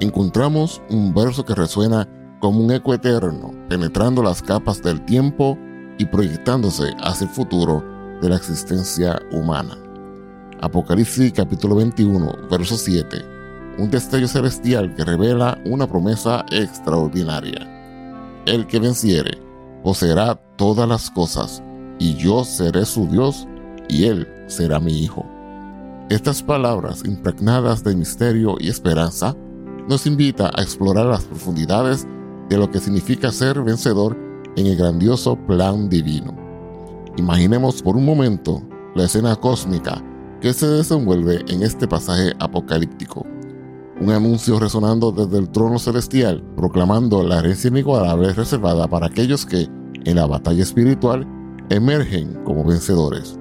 encontramos un verso que resuena como un eco eterno, penetrando las capas del tiempo y proyectándose hacia el futuro de la existencia humana. Apocalipsis capítulo 21, verso 7, un destello celestial que revela una promesa extraordinaria. El que venciere poseerá todas las cosas, y yo seré su Dios, y él será mi hijo. Estas palabras impregnadas de misterio y esperanza nos invita a explorar las profundidades de lo que significa ser vencedor en el grandioso plan divino. Imaginemos por un momento la escena cósmica que se desenvuelve en este pasaje apocalíptico. Un anuncio resonando desde el trono celestial, proclamando la herencia inigualable reservada para aquellos que, en la batalla espiritual, emergen como vencedores.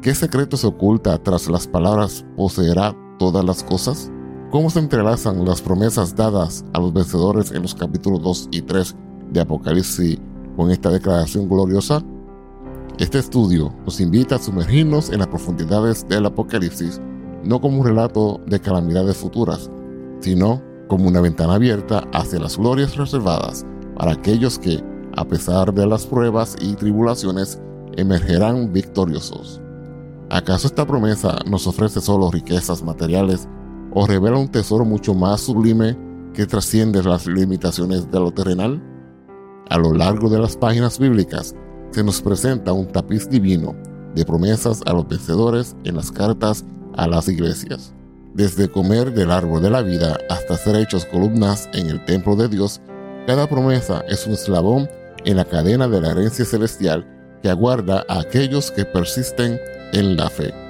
¿Qué secreto se oculta tras las palabras poseerá todas las cosas? Cómo se entrelazan las promesas dadas a los vencedores en los capítulos 2 y 3 de Apocalipsis con esta declaración gloriosa? Este estudio nos invita a sumergirnos en las profundidades del Apocalipsis, no como un relato de calamidades futuras, sino como una ventana abierta hacia las glorias reservadas para aquellos que, a pesar de las pruebas y tribulaciones, emergerán victoriosos. ¿Acaso esta promesa nos ofrece solo riquezas materiales o revela un tesoro mucho más sublime que trasciende las limitaciones de lo terrenal? A lo largo de las páginas bíblicas se nos presenta un tapiz divino de promesas a los vencedores en las cartas a las iglesias. Desde comer del árbol de la vida hasta ser hechos columnas en el templo de Dios, cada promesa es un eslabón en la cadena de la herencia celestial que aguarda a aquellos que persisten en la fe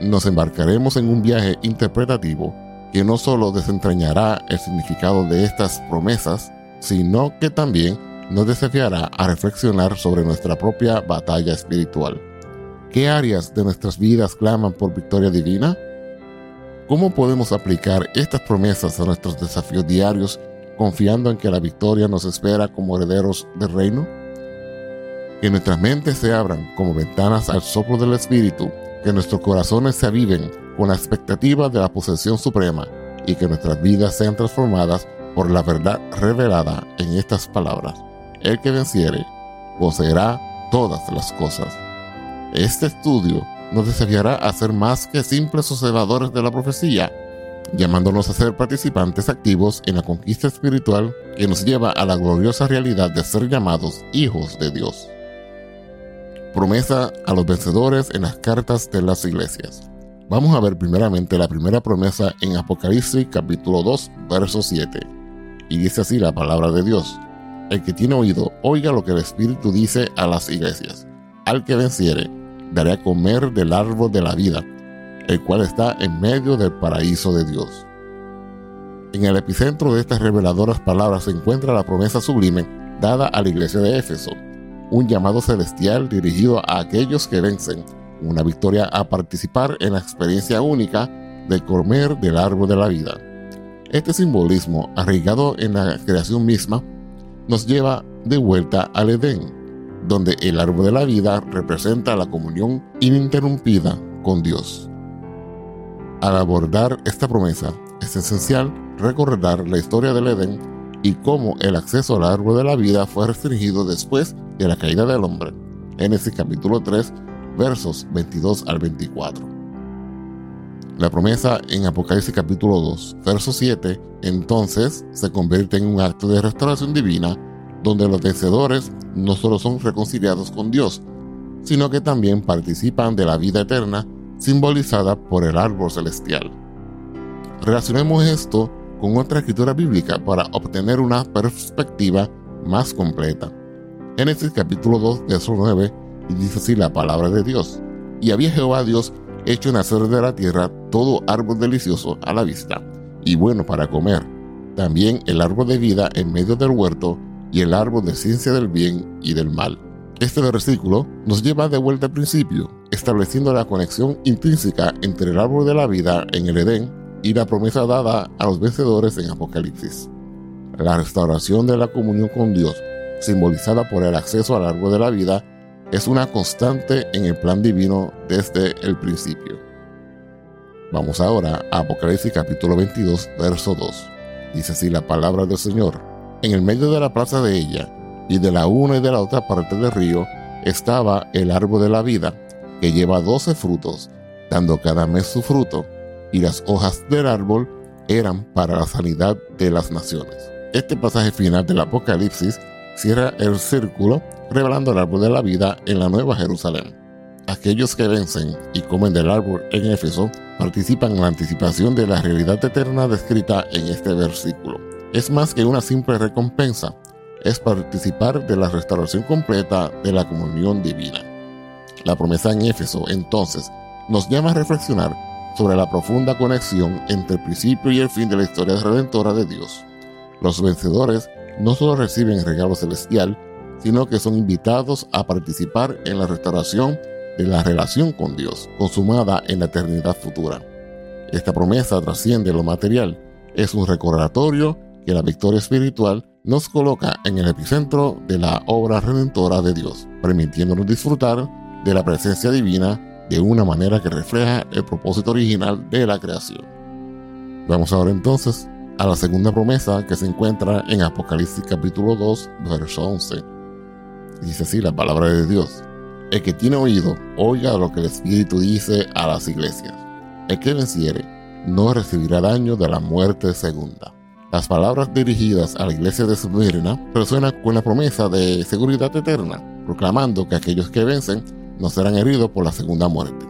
nos embarcaremos en un viaje interpretativo que no solo desentrañará el significado de estas promesas, sino que también nos desafiará a reflexionar sobre nuestra propia batalla espiritual. ¿Qué áreas de nuestras vidas claman por victoria divina? ¿Cómo podemos aplicar estas promesas a nuestros desafíos diarios confiando en que la victoria nos espera como herederos del reino? Que nuestras mentes se abran como ventanas al soplo del Espíritu que nuestros corazones se aviven con la expectativa de la posesión suprema y que nuestras vidas sean transformadas por la verdad revelada en estas palabras. El que venciere poseerá todas las cosas. Este estudio nos desafiará a ser más que simples observadores de la profecía, llamándonos a ser participantes activos en la conquista espiritual que nos lleva a la gloriosa realidad de ser llamados hijos de Dios promesa a los vencedores en las cartas de las iglesias. Vamos a ver primeramente la primera promesa en Apocalipsis capítulo 2, verso 7. Y dice así la palabra de Dios. El que tiene oído, oiga lo que el Espíritu dice a las iglesias. Al que venciere, daré a comer del árbol de la vida, el cual está en medio del paraíso de Dios. En el epicentro de estas reveladoras palabras se encuentra la promesa sublime dada a la iglesia de Éfeso, un llamado celestial dirigido a aquellos que vencen, una victoria a participar en la experiencia única de comer del árbol de la vida. Este simbolismo, arraigado en la creación misma, nos lleva de vuelta al Edén, donde el árbol de la vida representa la comunión ininterrumpida con Dios. Al abordar esta promesa, es esencial recordar la historia del Edén y cómo el acceso al árbol de la vida fue restringido después de la caída del hombre. Génesis capítulo 3, versos 22 al 24. La promesa en Apocalipsis capítulo 2, verso 7, entonces se convierte en un acto de restauración divina donde los vencedores no solo son reconciliados con Dios, sino que también participan de la vida eterna simbolizada por el árbol celestial. Relacionemos esto con otra escritura bíblica para obtener una perspectiva más completa. Génesis capítulo 2, verso 9, dice así la palabra de Dios. Y había Jehová Dios hecho nacer de la tierra todo árbol delicioso a la vista y bueno para comer, también el árbol de vida en medio del huerto y el árbol de ciencia del bien y del mal. Este versículo nos lleva de vuelta al principio, estableciendo la conexión intrínseca entre el árbol de la vida en el Edén y la promesa dada a los vencedores en Apocalipsis. La restauración de la comunión con Dios, simbolizada por el acceso al árbol de la vida, es una constante en el plan divino desde el principio. Vamos ahora a Apocalipsis capítulo 22, verso 2. Dice así la palabra del Señor. En el medio de la plaza de ella, y de la una y de la otra parte del río, estaba el árbol de la vida, que lleva doce frutos, dando cada mes su fruto, y las hojas del árbol eran para la sanidad de las naciones. Este pasaje final del Apocalipsis cierra el círculo revelando el árbol de la vida en la Nueva Jerusalén. Aquellos que vencen y comen del árbol en Éfeso participan en la anticipación de la realidad eterna descrita en este versículo. Es más que una simple recompensa, es participar de la restauración completa de la comunión divina. La promesa en Éfeso, entonces, nos llama a reflexionar sobre la profunda conexión entre el principio y el fin de la historia redentora de Dios. Los vencedores no solo reciben el regalo celestial, sino que son invitados a participar en la restauración de la relación con Dios, consumada en la eternidad futura. Esta promesa trasciende lo material, es un recordatorio que la victoria espiritual nos coloca en el epicentro de la obra redentora de Dios, permitiéndonos disfrutar de la presencia divina de una manera que refleja el propósito original de la creación. Vamos ahora entonces a la segunda promesa que se encuentra en Apocalipsis capítulo 2, verso 11. Dice así la palabra de Dios. El que tiene oído, oiga lo que el Espíritu dice a las iglesias. El que venciere, no recibirá daño de la muerte segunda. Las palabras dirigidas a la iglesia de Smyrna resuenan con la promesa de seguridad eterna, proclamando que aquellos que vencen no serán heridos por la segunda muerte.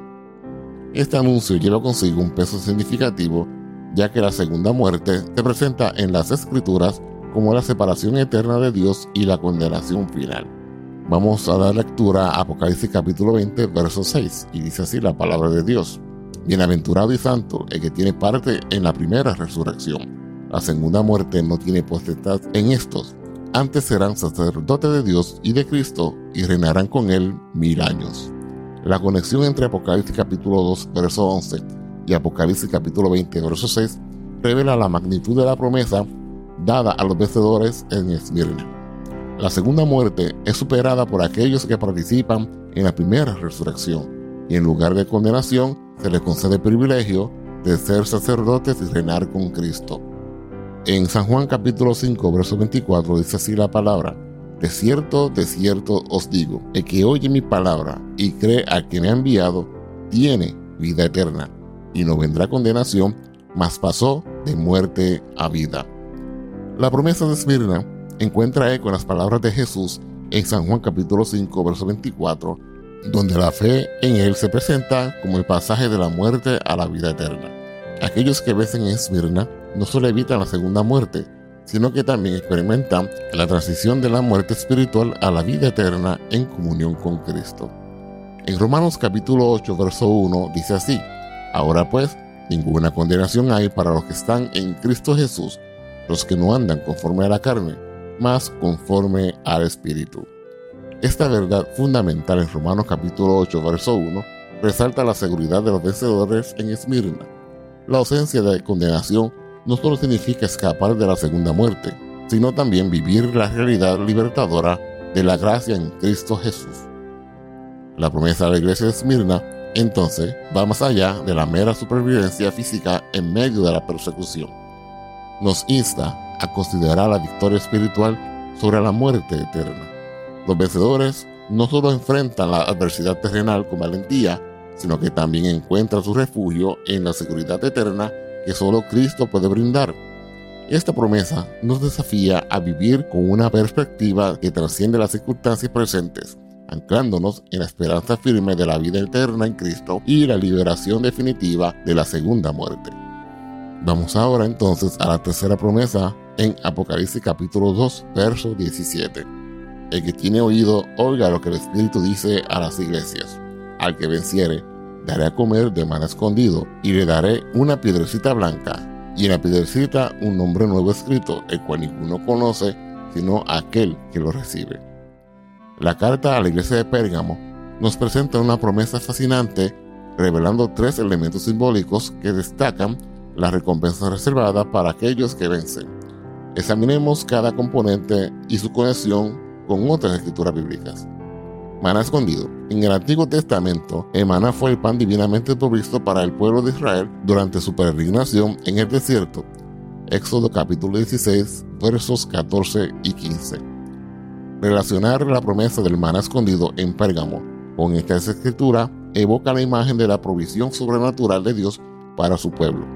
Este anuncio lleva consigo un peso significativo ya que la segunda muerte se presenta en las escrituras como la separación eterna de Dios y la condenación final. Vamos a dar lectura a Apocalipsis capítulo 20, verso 6, y dice así la palabra de Dios. Bienaventurado y santo el que tiene parte en la primera resurrección. La segunda muerte no tiene potestad en estos. Antes serán sacerdotes de Dios y de Cristo y reinarán con él mil años. La conexión entre Apocalipsis capítulo 2, verso 11 y Apocalipsis capítulo 20, verso 6, revela la magnitud de la promesa dada a los vencedores en Esmirna. La segunda muerte es superada por aquellos que participan en la primera resurrección, y en lugar de condenación se les concede el privilegio de ser sacerdotes y reinar con Cristo. En San Juan capítulo 5, verso 24 dice así la palabra, De cierto, de cierto os digo, el que oye mi palabra y cree a quien me ha enviado, tiene vida eterna y no vendrá condenación, mas pasó de muerte a vida. La promesa de Esmirna encuentra eco en las palabras de Jesús en San Juan capítulo 5, verso 24, donde la fe en él se presenta como el pasaje de la muerte a la vida eterna. Aquellos que vencen en Esmirna no solo evitan la segunda muerte, sino que también experimentan la transición de la muerte espiritual a la vida eterna en comunión con Cristo. En Romanos capítulo 8, verso 1 dice así, Ahora pues, ninguna condenación hay para los que están en Cristo Jesús, los que no andan conforme a la carne, mas conforme al Espíritu. Esta verdad fundamental en Romanos capítulo 8, verso 1, resalta la seguridad de los vencedores en Esmirna. La ausencia de condenación no solo significa escapar de la segunda muerte, sino también vivir la realidad libertadora de la gracia en Cristo Jesús. La promesa de la iglesia de Esmirna, entonces, va más allá de la mera supervivencia física en medio de la persecución. Nos insta a considerar la victoria espiritual sobre la muerte eterna. Los vencedores no solo enfrentan la adversidad terrenal con valentía, sino que también encuentran su refugio en la seguridad eterna que solo Cristo puede brindar. Esta promesa nos desafía a vivir con una perspectiva que trasciende las circunstancias presentes, anclándonos en la esperanza firme de la vida eterna en Cristo y la liberación definitiva de la segunda muerte. Vamos ahora entonces a la tercera promesa en Apocalipsis capítulo 2, verso 17. El que tiene oído, oiga lo que el Espíritu dice a las iglesias. Al que venciere, daré a comer de mana escondido, y le daré una piedrecita blanca, y en la piedrecita un nombre nuevo escrito, el cual ninguno conoce, sino aquel que lo recibe. La carta a la iglesia de Pérgamo nos presenta una promesa fascinante, revelando tres elementos simbólicos que destacan la recompensa reservada para aquellos que vencen. Examinemos cada componente y su conexión con otras escrituras bíblicas. Maná escondido. En el Antiguo Testamento, el maná fue el pan divinamente provisto para el pueblo de Israel durante su peregrinación en el desierto. Éxodo capítulo 16, versos 14 y 15. Relacionar la promesa del maná escondido en Pérgamo con esta escritura evoca la imagen de la provisión sobrenatural de Dios para su pueblo.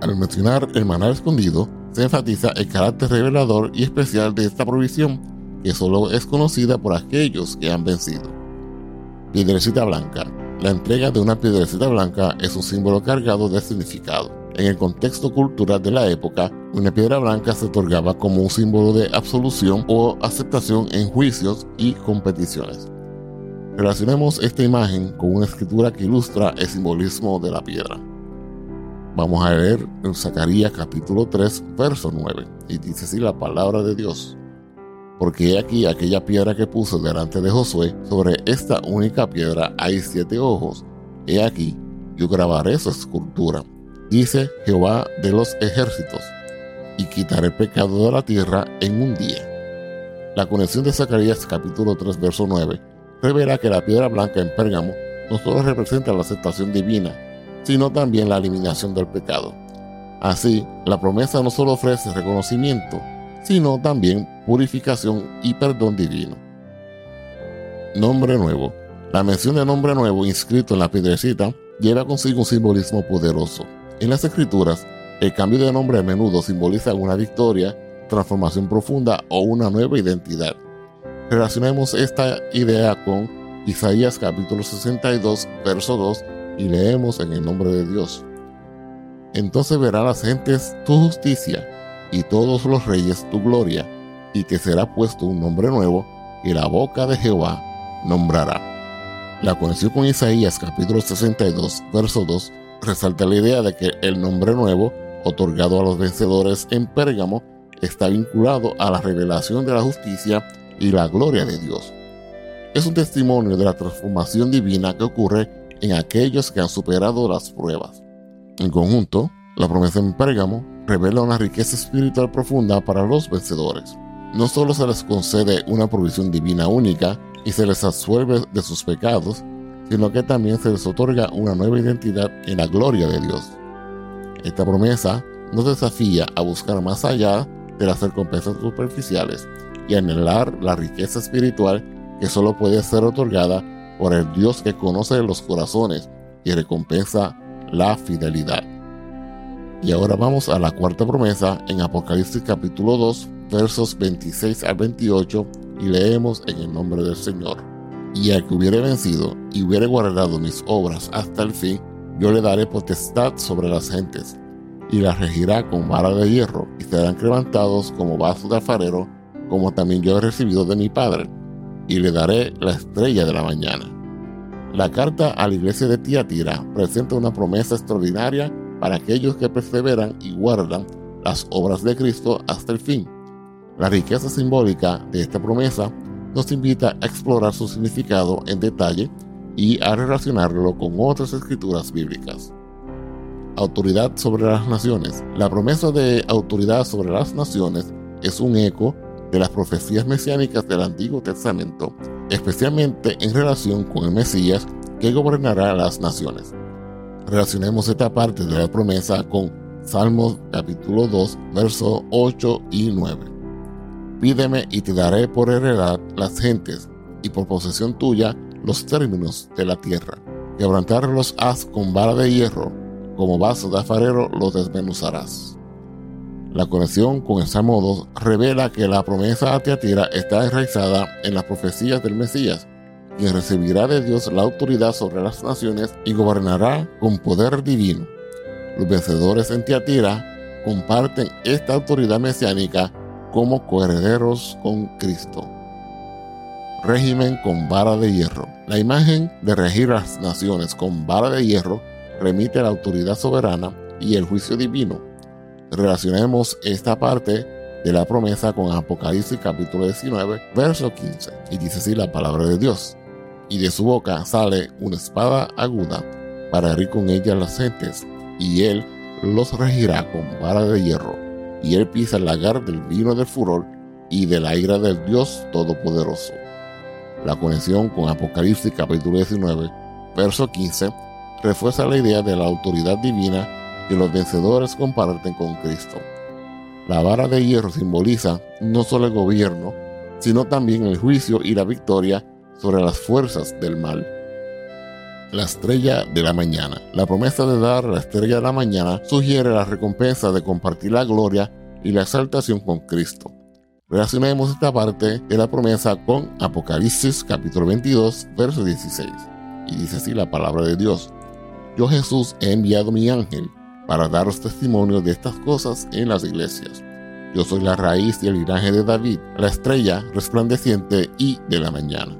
Al mencionar el maná escondido, se enfatiza el carácter revelador y especial de esta provisión, que solo es conocida por aquellos que han vencido. Piedrecita blanca. La entrega de una piedrecita blanca es un símbolo cargado de significado. En el contexto cultural de la época, una piedra blanca se otorgaba como un símbolo de absolución o aceptación en juicios y competiciones. Relacionemos esta imagen con una escritura que ilustra el simbolismo de la piedra. Vamos a leer en Zacarías capítulo 3, verso 9. Y dice así la palabra de Dios. Porque he aquí aquella piedra que puso delante de Josué, sobre esta única piedra hay siete ojos. He aquí, yo grabaré su escultura, dice Jehová de los ejércitos, y quitaré el pecado de la tierra en un día. La conexión de Zacarías capítulo 3, verso 9, revela que la piedra blanca en Pérgamo no solo representa la aceptación divina, sino también la eliminación del pecado. Así, la promesa no solo ofrece reconocimiento, sino también purificación y perdón divino. Nombre nuevo. La mención de nombre nuevo inscrito en la piedrecita lleva consigo un simbolismo poderoso. En las escrituras, el cambio de nombre a menudo simboliza una victoria, transformación profunda o una nueva identidad. Relacionemos esta idea con Isaías capítulo 62, verso 2 y leemos en el nombre de Dios. Entonces verán las gentes tu justicia y todos los reyes tu gloria, y te será puesto un nombre nuevo y la boca de Jehová nombrará. La conexión con Isaías capítulo 62, verso 2 resalta la idea de que el nombre nuevo otorgado a los vencedores en Pérgamo está vinculado a la revelación de la justicia y la gloria de Dios. Es un testimonio de la transformación divina que ocurre en aquellos que han superado las pruebas. En conjunto, la promesa en Pérgamo revela una riqueza espiritual profunda para los vencedores. No solo se les concede una provisión divina única y se les absuelve de sus pecados, sino que también se les otorga una nueva identidad en la gloria de Dios. Esta promesa nos desafía a buscar más allá de las recompensas superficiales y anhelar la riqueza espiritual que solo puede ser otorgada por el Dios que conoce los corazones y recompensa la fidelidad. Y ahora vamos a la cuarta promesa en Apocalipsis capítulo 2, versos 26 al 28, y leemos en el nombre del Señor. Y al que hubiere vencido y hubiere guardado mis obras hasta el fin, yo le daré potestad sobre las gentes, y las regirá con vara de hierro, y serán levantados como vasos de alfarero, como también yo he recibido de mi Padre y le daré la estrella de la mañana. La carta a la iglesia de Tiatira presenta una promesa extraordinaria para aquellos que perseveran y guardan las obras de Cristo hasta el fin. La riqueza simbólica de esta promesa nos invita a explorar su significado en detalle y a relacionarlo con otras escrituras bíblicas. Autoridad sobre las naciones. La promesa de autoridad sobre las naciones es un eco de las profecías mesiánicas del Antiguo Testamento, especialmente en relación con el Mesías que gobernará las naciones. Relacionemos esta parte de la promesa con Salmos capítulo 2, versos 8 y 9. Pídeme y te daré por heredad las gentes y por posesión tuya los términos de la tierra. Quebrantarlos haz con vara de hierro, como vaso de afarero los desmenuzarás. La conexión con el Salmo 2 revela que la promesa a Teatira está enraizada en las profecías del Mesías, quien recibirá de Dios la autoridad sobre las naciones y gobernará con poder divino. Los vencedores en Teatira comparten esta autoridad mesiánica como coherederos con Cristo. Régimen con vara de hierro. La imagen de regir las naciones con vara de hierro remite a la autoridad soberana y el juicio divino relacionemos esta parte de la promesa con Apocalipsis capítulo 19, verso 15. Y dice así la palabra de Dios. Y de su boca sale una espada aguda para herir con ella las gentes, y él los regirá con vara de hierro, y él pisa el lagar del vino del furor y de la ira del Dios Todopoderoso. La conexión con Apocalipsis capítulo 19, verso 15, refuerza la idea de la autoridad divina que los vencedores comparten con Cristo. La vara de hierro simboliza no solo el gobierno, sino también el juicio y la victoria sobre las fuerzas del mal. La estrella de la mañana. La promesa de dar la estrella de la mañana sugiere la recompensa de compartir la gloria y la exaltación con Cristo. Relacionemos esta parte de la promesa con Apocalipsis capítulo 22, verso 16. Y dice así la palabra de Dios. Yo Jesús he enviado mi ángel para daros testimonio de estas cosas en las iglesias. Yo soy la raíz y el linaje de David, la estrella resplandeciente y de la mañana.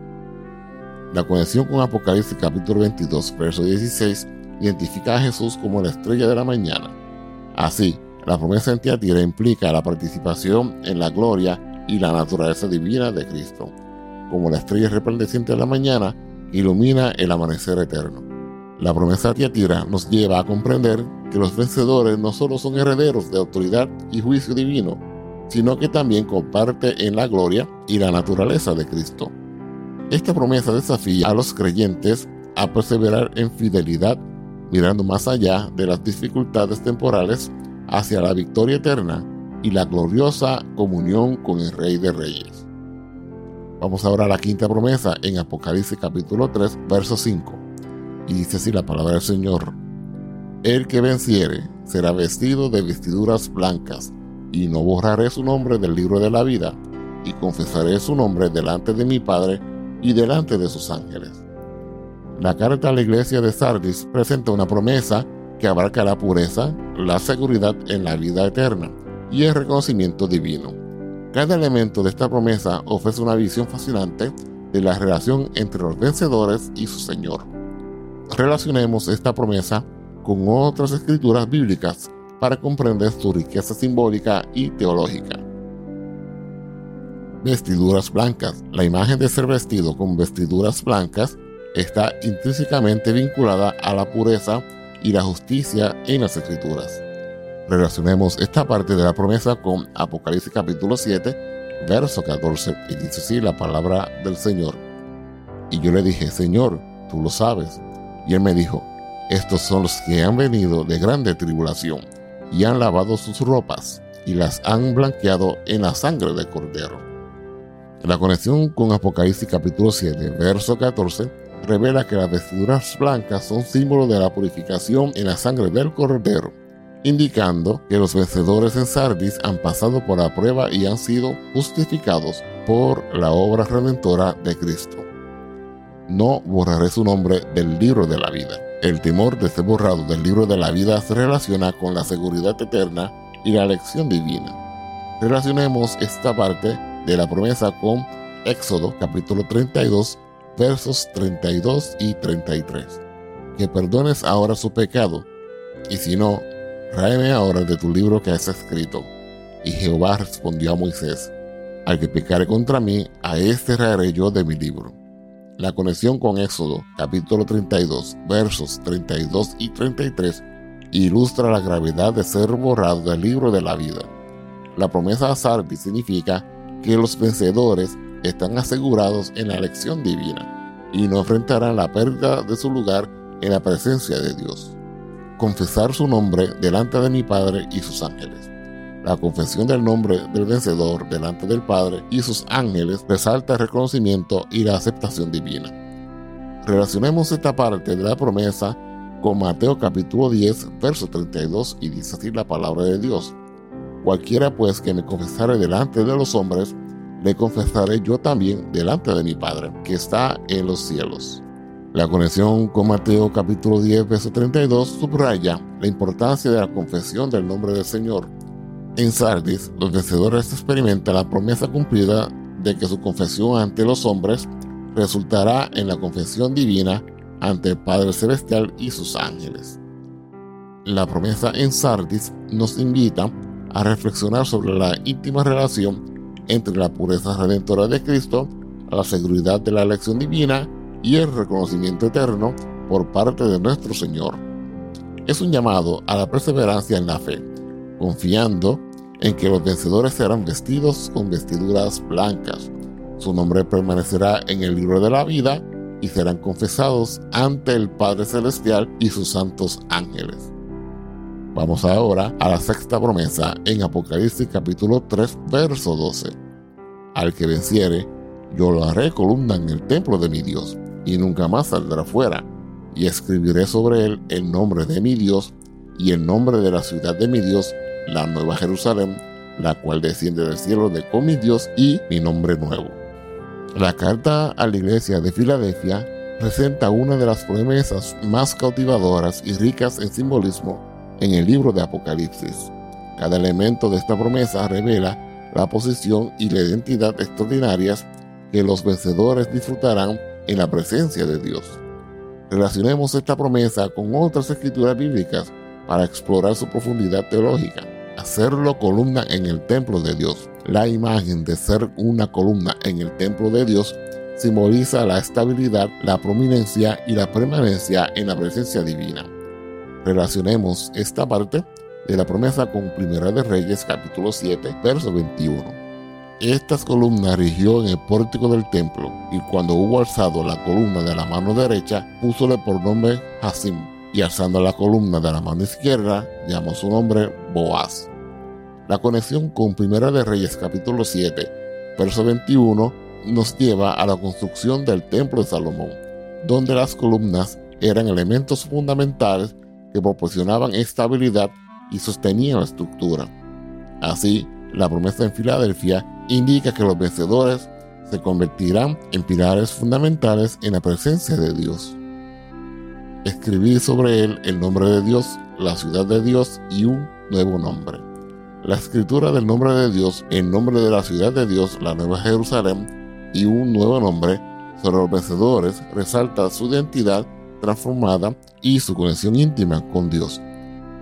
La conexión con Apocalipsis capítulo 22, verso 16, identifica a Jesús como la estrella de la mañana. Así, la promesa en Tiatira implica la participación en la gloria y la naturaleza divina de Cristo, como la estrella resplandeciente de la mañana ilumina el amanecer eterno. La promesa de Tiatira nos lleva a comprender que los vencedores no solo son herederos de autoridad y juicio divino, sino que también comparte en la gloria y la naturaleza de Cristo. Esta promesa desafía a los creyentes a perseverar en fidelidad, mirando más allá de las dificultades temporales hacia la victoria eterna y la gloriosa comunión con el Rey de Reyes. Vamos ahora a la quinta promesa en Apocalipsis capítulo 3, verso 5. Y dice así la palabra del Señor. El que venciere será vestido de vestiduras blancas, y no borraré su nombre del libro de la vida, y confesaré su nombre delante de mi Padre y delante de sus ángeles. La carta a la iglesia de Sardis presenta una promesa que abarca la pureza, la seguridad en la vida eterna y el reconocimiento divino. Cada elemento de esta promesa ofrece una visión fascinante de la relación entre los vencedores y su Señor. Relacionemos esta promesa con otras escrituras bíblicas para comprender su riqueza simbólica y teológica. Vestiduras blancas. La imagen de ser vestido con vestiduras blancas está intrínsecamente vinculada a la pureza y la justicia en las escrituras. Relacionemos esta parte de la promesa con Apocalipsis capítulo 7, verso 14, y dice así la palabra del Señor. Y yo le dije, Señor, tú lo sabes. Y él me dijo, estos son los que han venido de grande tribulación y han lavado sus ropas y las han blanqueado en la sangre del Cordero. La conexión con Apocalipsis capítulo 7, verso 14, revela que las vestiduras blancas son símbolo de la purificación en la sangre del Cordero, indicando que los vencedores en Sardis han pasado por la prueba y han sido justificados por la obra redentora de Cristo. No borraré su nombre del libro de la vida. El temor de ser borrado del libro de la vida se relaciona con la seguridad eterna y la elección divina. Relacionemos esta parte de la promesa con Éxodo capítulo 32 versos 32 y 33. Que perdones ahora su pecado, y si no, tráeme ahora de tu libro que has escrito. Y Jehová respondió a Moisés, al que pecare contra mí, a este raeré yo de mi libro. La conexión con Éxodo, capítulo 32, versos 32 y 33, ilustra la gravedad de ser borrado del libro de la vida. La promesa a Sardis significa que los vencedores están asegurados en la elección divina y no enfrentarán la pérdida de su lugar en la presencia de Dios. Confesar su nombre delante de mi Padre y sus ángeles. La confesión del nombre del vencedor delante del Padre y sus ángeles resalta el reconocimiento y la aceptación divina. Relacionemos esta parte de la promesa con Mateo capítulo 10, verso 32 y dice así la palabra de Dios. Cualquiera pues que me confesare delante de los hombres, le confesaré yo también delante de mi Padre, que está en los cielos. La conexión con Mateo capítulo 10, verso 32 subraya la importancia de la confesión del nombre del Señor en Sardis, los vencedores experimentan la promesa cumplida de que su confesión ante los hombres resultará en la confesión divina ante el Padre Celestial y sus ángeles. La promesa en Sardis nos invita a reflexionar sobre la íntima relación entre la pureza redentora de Cristo, la seguridad de la elección divina y el reconocimiento eterno por parte de nuestro Señor. Es un llamado a la perseverancia en la fe confiando en que los vencedores serán vestidos con vestiduras blancas. Su nombre permanecerá en el libro de la vida y serán confesados ante el Padre Celestial y sus santos ángeles. Vamos ahora a la sexta promesa en Apocalipsis capítulo 3, verso 12. Al que venciere, yo lo haré columna en el templo de mi Dios, y nunca más saldrá fuera, y escribiré sobre él el nombre de mi Dios y el nombre de la ciudad de mi Dios la nueva Jerusalén, la cual desciende del cielo de con mi Dios y mi nombre nuevo. La carta a la iglesia de Filadelfia presenta una de las promesas más cautivadoras y ricas en simbolismo en el libro de Apocalipsis. Cada elemento de esta promesa revela la posición y la identidad extraordinarias que los vencedores disfrutarán en la presencia de Dios. Relacionemos esta promesa con otras escrituras bíblicas para explorar su profundidad teológica hacerlo columna en el templo de Dios. La imagen de ser una columna en el templo de Dios simboliza la estabilidad, la prominencia y la permanencia en la presencia divina. Relacionemos esta parte de la promesa con Primera de Reyes capítulo 7, verso 21. Estas columnas rigió en el pórtico del templo, y cuando hubo alzado la columna de la mano derecha, púsole por nombre Hasim, y alzando la columna de la mano izquierda, llamó su nombre Boaz. La conexión con Primera de Reyes capítulo 7, verso 21, nos lleva a la construcción del templo de Salomón, donde las columnas eran elementos fundamentales que proporcionaban estabilidad y sostenían la estructura. Así, la promesa en Filadelfia indica que los vencedores se convertirán en pilares fundamentales en la presencia de Dios escribir sobre él el nombre de Dios, la ciudad de Dios y un nuevo nombre. La escritura del nombre de Dios, el nombre de la ciudad de Dios, la nueva Jerusalén y un nuevo nombre sobre los vencedores resalta su identidad transformada y su conexión íntima con Dios.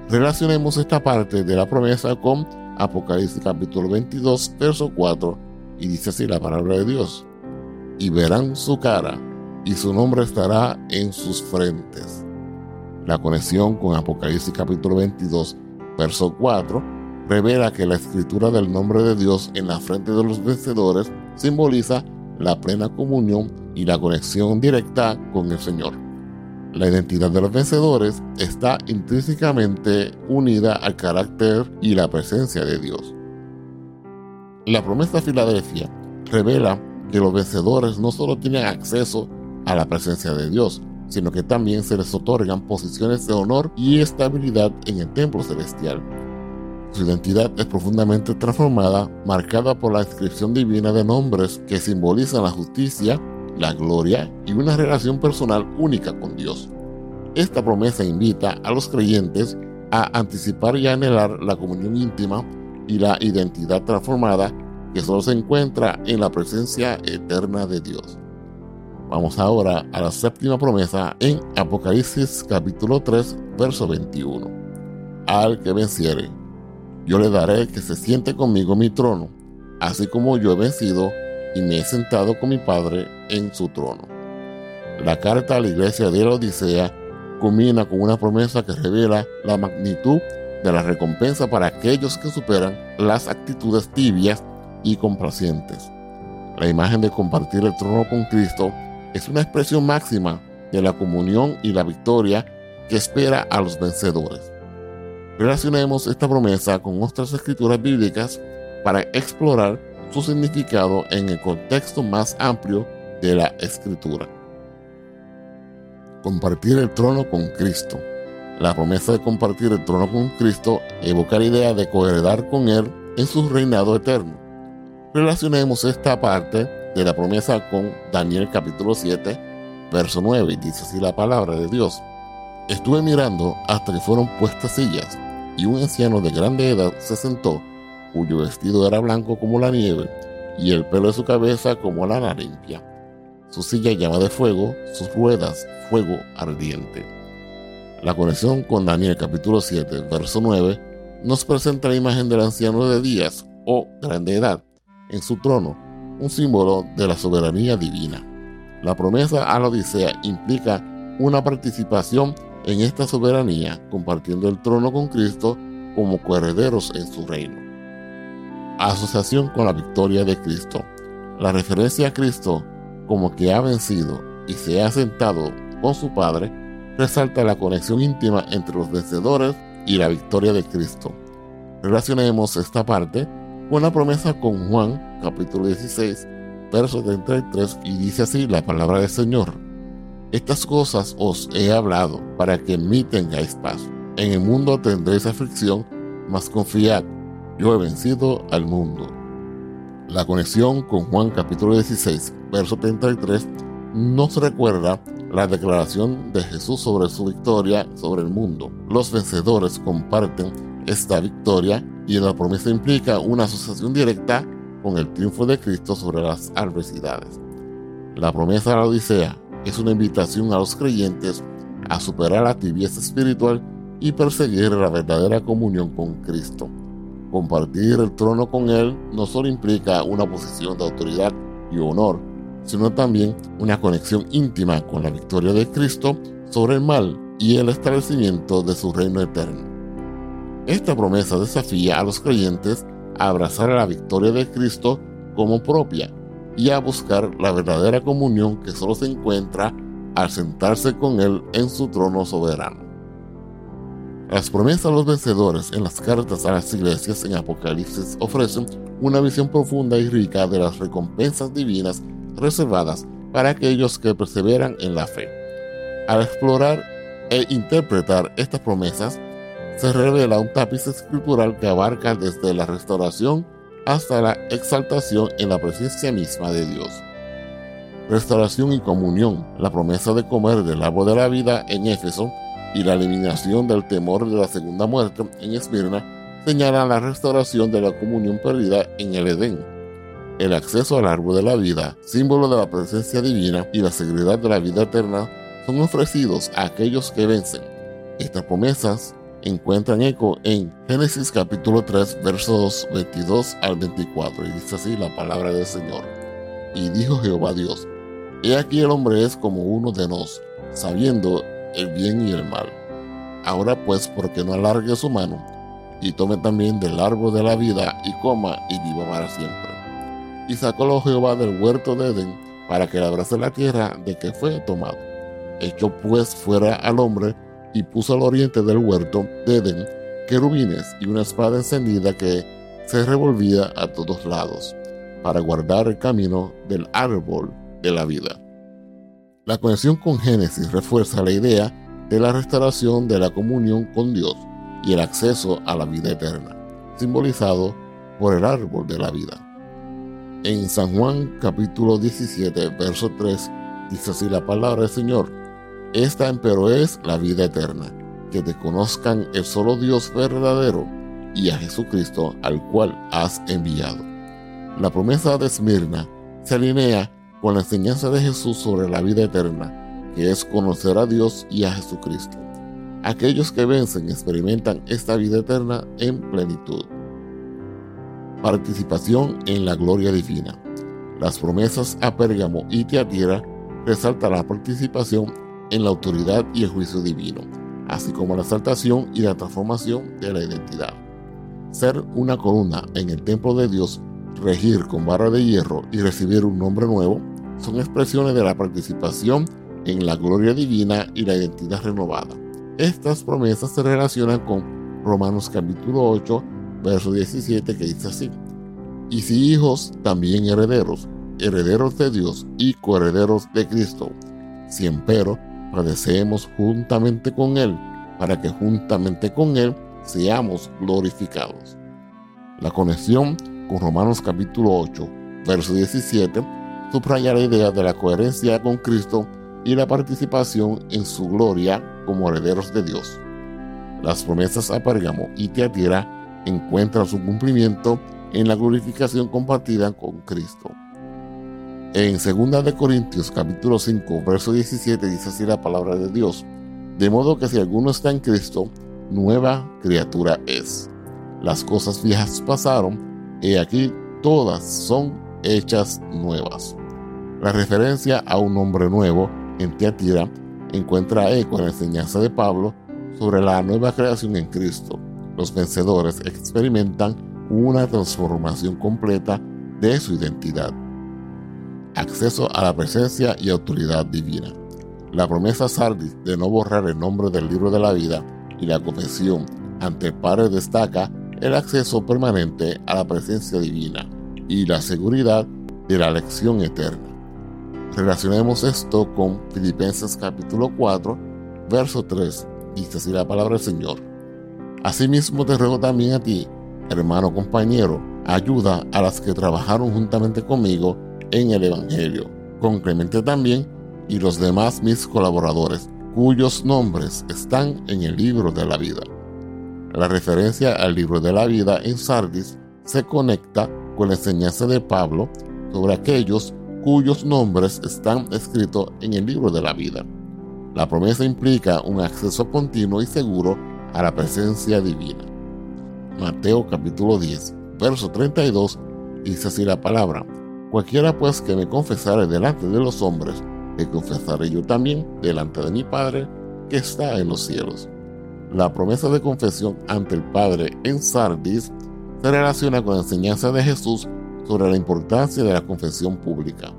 Relacionemos esta parte de la promesa con Apocalipsis capítulo 22, verso 4, y dice así la palabra de Dios. Y verán su cara, y su nombre estará en sus frentes. La conexión con Apocalipsis capítulo 22, verso 4, revela que la escritura del nombre de Dios en la frente de los vencedores simboliza la plena comunión y la conexión directa con el Señor. La identidad de los vencedores está intrínsecamente unida al carácter y la presencia de Dios. La promesa de Filadelfia revela que los vencedores no solo tienen acceso a la presencia de Dios, sino que también se les otorgan posiciones de honor y estabilidad en el templo celestial. Su identidad es profundamente transformada, marcada por la inscripción divina de nombres que simbolizan la justicia, la gloria y una relación personal única con Dios. Esta promesa invita a los creyentes a anticipar y anhelar la comunión íntima y la identidad transformada que solo se encuentra en la presencia eterna de Dios. Vamos ahora a la séptima promesa en Apocalipsis capítulo 3, verso 21. Al que venciere, yo le daré que se siente conmigo en mi trono, así como yo he vencido y me he sentado con mi Padre en su trono. La carta a la iglesia de la Odisea culmina con una promesa que revela la magnitud de la recompensa para aquellos que superan las actitudes tibias y complacientes. La imagen de compartir el trono con Cristo es una expresión máxima de la comunión y la victoria que espera a los vencedores. Relacionemos esta promesa con otras escrituras bíblicas para explorar su significado en el contexto más amplio de la escritura. Compartir el trono con Cristo. La promesa de compartir el trono con Cristo evoca la idea de coheredar con Él en su reinado eterno. Relacionemos esta parte de la promesa con Daniel capítulo 7, verso 9, y dice así la palabra de Dios. Estuve mirando hasta que fueron puestas sillas, y un anciano de grande edad se sentó, cuyo vestido era blanco como la nieve, y el pelo de su cabeza como lana limpia. Su silla llama de fuego, sus ruedas fuego ardiente. La conexión con Daniel capítulo 7, verso 9, nos presenta la imagen del anciano de días o grande edad en su trono, un símbolo de la soberanía divina. La promesa a la Odisea implica una participación en esta soberanía, compartiendo el trono con Cristo como coherederos en su reino. Asociación con la victoria de Cristo. La referencia a Cristo como que ha vencido y se ha sentado con su Padre resalta la conexión íntima entre los vencedores y la victoria de Cristo. Relacionemos esta parte con la promesa con Juan capítulo 16 verso 33 y dice así la palabra del Señor. Estas cosas os he hablado para que en mí tengáis paz. En el mundo tendréis aflicción, mas confiad, yo he vencido al mundo. La conexión con Juan capítulo 16, verso 33 nos recuerda la declaración de Jesús sobre su victoria sobre el mundo. Los vencedores comparten esta victoria y la promesa implica una asociación directa con el triunfo de Cristo sobre las adversidades. La promesa de la Odisea es una invitación a los creyentes a superar la tibieza espiritual y perseguir la verdadera comunión con Cristo. Compartir el trono con Él no solo implica una posición de autoridad y honor, sino también una conexión íntima con la victoria de Cristo sobre el mal y el establecimiento de su reino eterno. Esta promesa desafía a los creyentes a abrazar la victoria de Cristo como propia y a buscar la verdadera comunión que solo se encuentra al sentarse con Él en su trono soberano. Las promesas a los vencedores en las cartas a las iglesias en Apocalipsis ofrecen una visión profunda y rica de las recompensas divinas reservadas para aquellos que perseveran en la fe. Al explorar e interpretar estas promesas, se revela un tapiz escritural que abarca desde la restauración hasta la exaltación en la presencia misma de Dios. Restauración y comunión, la promesa de comer del árbol de la vida en Éfeso y la eliminación del temor de la segunda muerte en Esmirna señalan la restauración de la comunión perdida en el Edén. El acceso al árbol de la vida, símbolo de la presencia divina y la seguridad de la vida eterna, son ofrecidos a aquellos que vencen. Estas promesas encuentran eco en Génesis capítulo 3 versos 22 al 24 y dice así la palabra del Señor. Y dijo Jehová Dios, He aquí el hombre es como uno de nos, sabiendo el bien y el mal. Ahora pues, porque no alargue su mano, y tome también del árbol de la vida, y coma y viva para siempre. Y sacólo Jehová del huerto de Edén, para que labrase la tierra de que fue tomado. Echó pues fuera al hombre, y puso al oriente del huerto de Edén querubines y una espada encendida que se revolvía a todos lados para guardar el camino del árbol de la vida. La conexión con Génesis refuerza la idea de la restauración de la comunión con Dios y el acceso a la vida eterna, simbolizado por el árbol de la vida. En San Juan capítulo 17, verso 3, dice así la palabra del Señor, esta empero es la vida eterna, que te conozcan el solo Dios verdadero y a Jesucristo al cual has enviado. La promesa de Esmirna se alinea con la enseñanza de Jesús sobre la vida eterna, que es conocer a Dios y a Jesucristo. Aquellos que vencen experimentan esta vida eterna en plenitud. Participación en la gloria divina. Las promesas a Pérgamo y Tiatira resalta la participación en la autoridad y el juicio divino, así como la exaltación y la transformación de la identidad. Ser una columna en el templo de Dios, regir con barra de hierro y recibir un nombre nuevo son expresiones de la participación en la gloria divina y la identidad renovada. Estas promesas se relacionan con Romanos capítulo 8, verso 17 que dice así, y si hijos, también herederos, herederos de Dios y coherederos de Cristo, si empero padecemos juntamente con Él, para que juntamente con Él seamos glorificados. La conexión con Romanos capítulo 8, verso 17, subraya la idea de la coherencia con Cristo y la participación en su gloria como herederos de Dios. Las promesas a Pérgamo y Teatira encuentran su cumplimiento en la glorificación compartida con Cristo. En 2 de Corintios capítulo 5 verso 17 dice así la palabra de Dios, de modo que si alguno está en Cristo, nueva criatura es. Las cosas viejas pasaron, y aquí todas son hechas nuevas. La referencia a un hombre nuevo en Teatira encuentra eco en la enseñanza de Pablo sobre la nueva creación en Cristo. Los vencedores experimentan una transformación completa de su identidad. Acceso a la presencia y autoridad divina. La promesa Sardis de no borrar el nombre del libro de la vida y la confesión ante el Padre destaca el acceso permanente a la presencia divina y la seguridad de la elección eterna. Relacionemos esto con Filipenses capítulo 4, verso 3. Dice así la palabra del Señor. Asimismo te ruego también a ti, hermano compañero, ayuda a las que trabajaron juntamente conmigo en el Evangelio, con Clemente también y los demás mis colaboradores, cuyos nombres están en el libro de la vida. La referencia al libro de la vida en Sardis se conecta con la enseñanza de Pablo sobre aquellos cuyos nombres están escritos en el libro de la vida. La promesa implica un acceso continuo y seguro a la presencia divina. Mateo capítulo 10, verso 32, dice así la palabra, cualquiera pues que me confesare delante de los hombres, le confesaré yo también delante de mi Padre que está en los cielos. La promesa de confesión ante el Padre en Sardis se relaciona con la enseñanza de Jesús sobre la importancia de la confesión pública.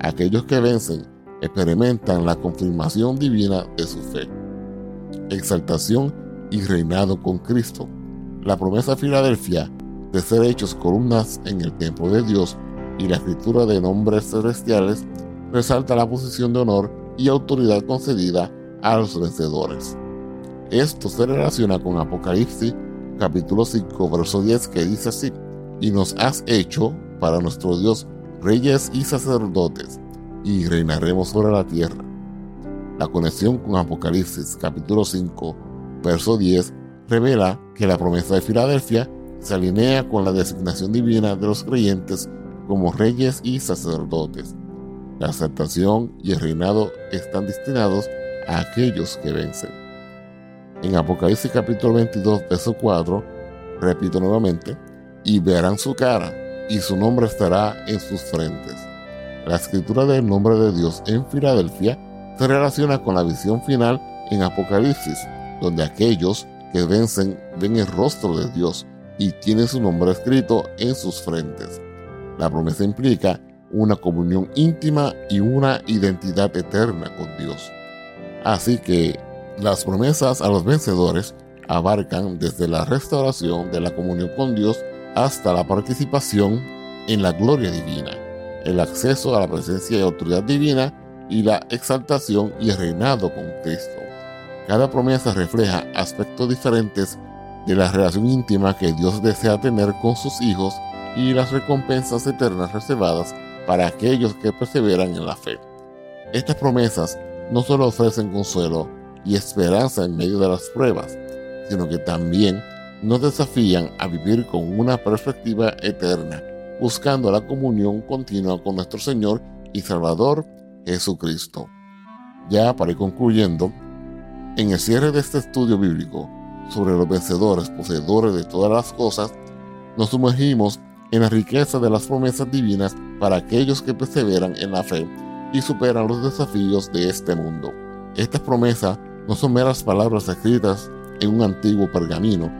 Aquellos que vencen experimentan la confirmación divina de su fe, exaltación y reinado con Cristo la promesa de Filadelfia de ser hechos columnas en el templo de Dios y la escritura de nombres celestiales resalta la posición de honor y autoridad concedida a los vencedores. Esto se relaciona con Apocalipsis capítulo 5 verso 10 que dice así, y nos has hecho para nuestro Dios reyes y sacerdotes, y reinaremos sobre la tierra. La conexión con Apocalipsis capítulo 5 verso 10 revela que la promesa de Filadelfia se alinea con la designación divina de los creyentes como reyes y sacerdotes. La aceptación y el reinado están destinados a aquellos que vencen. En Apocalipsis capítulo 22, verso 4, repito nuevamente, y verán su cara, y su nombre estará en sus frentes. La escritura del nombre de Dios en Filadelfia se relaciona con la visión final en Apocalipsis, donde aquellos que vencen ven el rostro de Dios y tienen su nombre escrito en sus frentes. La promesa implica una comunión íntima y una identidad eterna con Dios. Así que las promesas a los vencedores abarcan desde la restauración de la comunión con Dios hasta la participación en la gloria divina, el acceso a la presencia y autoridad divina y la exaltación y el reinado con Cristo. Cada promesa refleja aspectos diferentes de la relación íntima que Dios desea tener con sus hijos y las recompensas eternas reservadas para aquellos que perseveran en la fe. Estas promesas no solo ofrecen consuelo y esperanza en medio de las pruebas, sino que también nos desafían a vivir con una perspectiva eterna, buscando la comunión continua con nuestro Señor y Salvador Jesucristo. Ya para ir concluyendo, en el cierre de este estudio bíblico sobre los vencedores, poseedores de todas las cosas, nos sumergimos en la riqueza de las promesas divinas para aquellos que perseveran en la fe y superan los desafíos de este mundo. Estas promesas no son meras palabras escritas en un antiguo pergamino,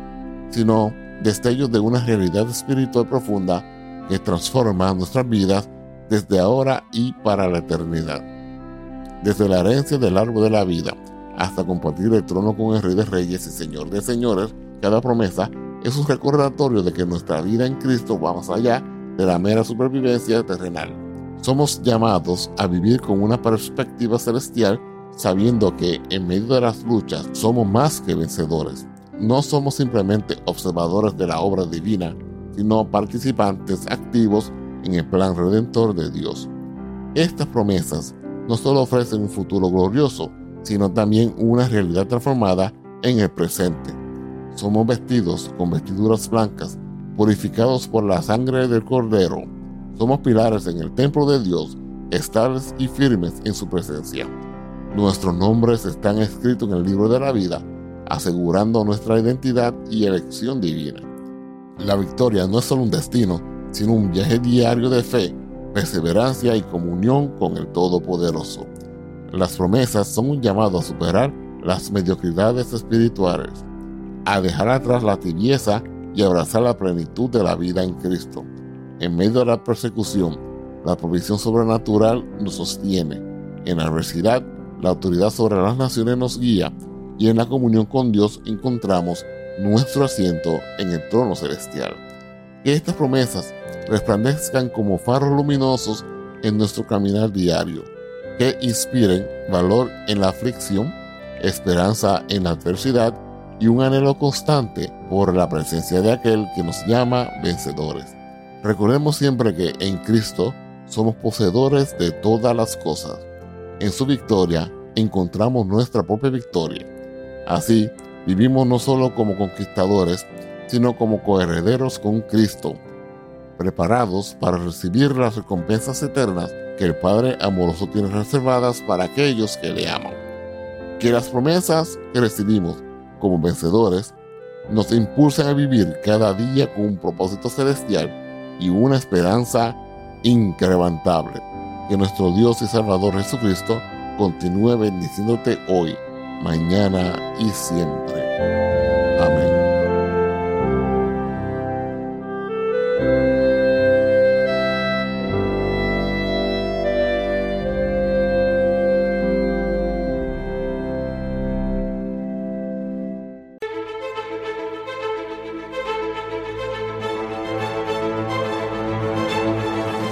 sino destellos de una realidad espiritual profunda que transforma nuestras vidas desde ahora y para la eternidad. Desde la herencia del árbol de la vida hasta compartir el trono con el Rey de Reyes y Señor de Señores, cada promesa es un recordatorio de que nuestra vida en Cristo va más allá de la mera supervivencia terrenal. Somos llamados a vivir con una perspectiva celestial sabiendo que en medio de las luchas somos más que vencedores. No somos simplemente observadores de la obra divina, sino participantes activos en el plan redentor de Dios. Estas promesas no solo ofrecen un futuro glorioso, sino también una realidad transformada en el presente. Somos vestidos con vestiduras blancas, purificados por la sangre del Cordero. Somos pilares en el templo de Dios, estables y firmes en su presencia. Nuestros nombres están escritos en el libro de la vida, asegurando nuestra identidad y elección divina. La victoria no es solo un destino, sino un viaje diario de fe, perseverancia y comunión con el Todopoderoso. Las promesas son un llamado a superar las mediocridades espirituales, a dejar atrás la tibieza y abrazar la plenitud de la vida en Cristo. En medio de la persecución, la provisión sobrenatural nos sostiene. En la adversidad, la autoridad sobre las naciones nos guía y en la comunión con Dios encontramos nuestro asiento en el trono celestial. Que estas promesas resplandezcan como faros luminosos en nuestro caminar diario que inspiren valor en la aflicción, esperanza en la adversidad y un anhelo constante por la presencia de aquel que nos llama vencedores. Recordemos siempre que en Cristo somos poseedores de todas las cosas. En su victoria encontramos nuestra propia victoria. Así, vivimos no solo como conquistadores, sino como coherederos con Cristo, preparados para recibir las recompensas eternas que el Padre amoroso tiene reservadas para aquellos que le aman. Que las promesas que recibimos como vencedores nos impulsen a vivir cada día con un propósito celestial y una esperanza incrementable. Que nuestro Dios y Salvador Jesucristo continúe bendiciéndote hoy, mañana y siempre.